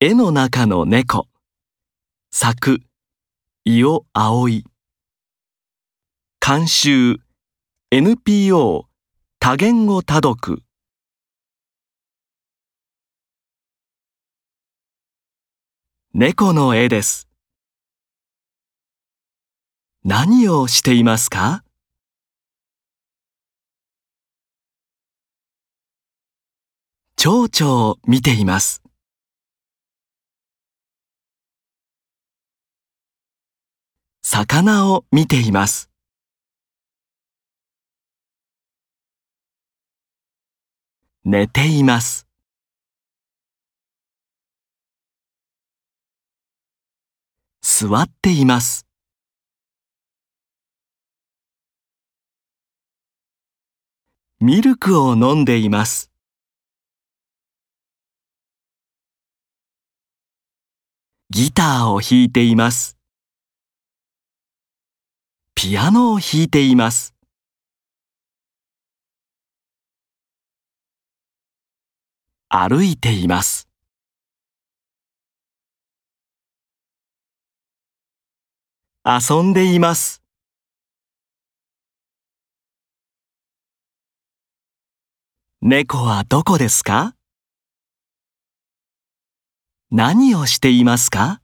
絵の中の猫。作伊尾葵。監修 NPO 多言語多読。猫の絵です。何をしていますか？蝶々を見ています。魚を見ています。寝ています。座っています。ミルクを飲んでいます。ギターを弾いています。ピアノを弾いています。歩いています。遊んでいます。猫はどこですか？何をしていますか？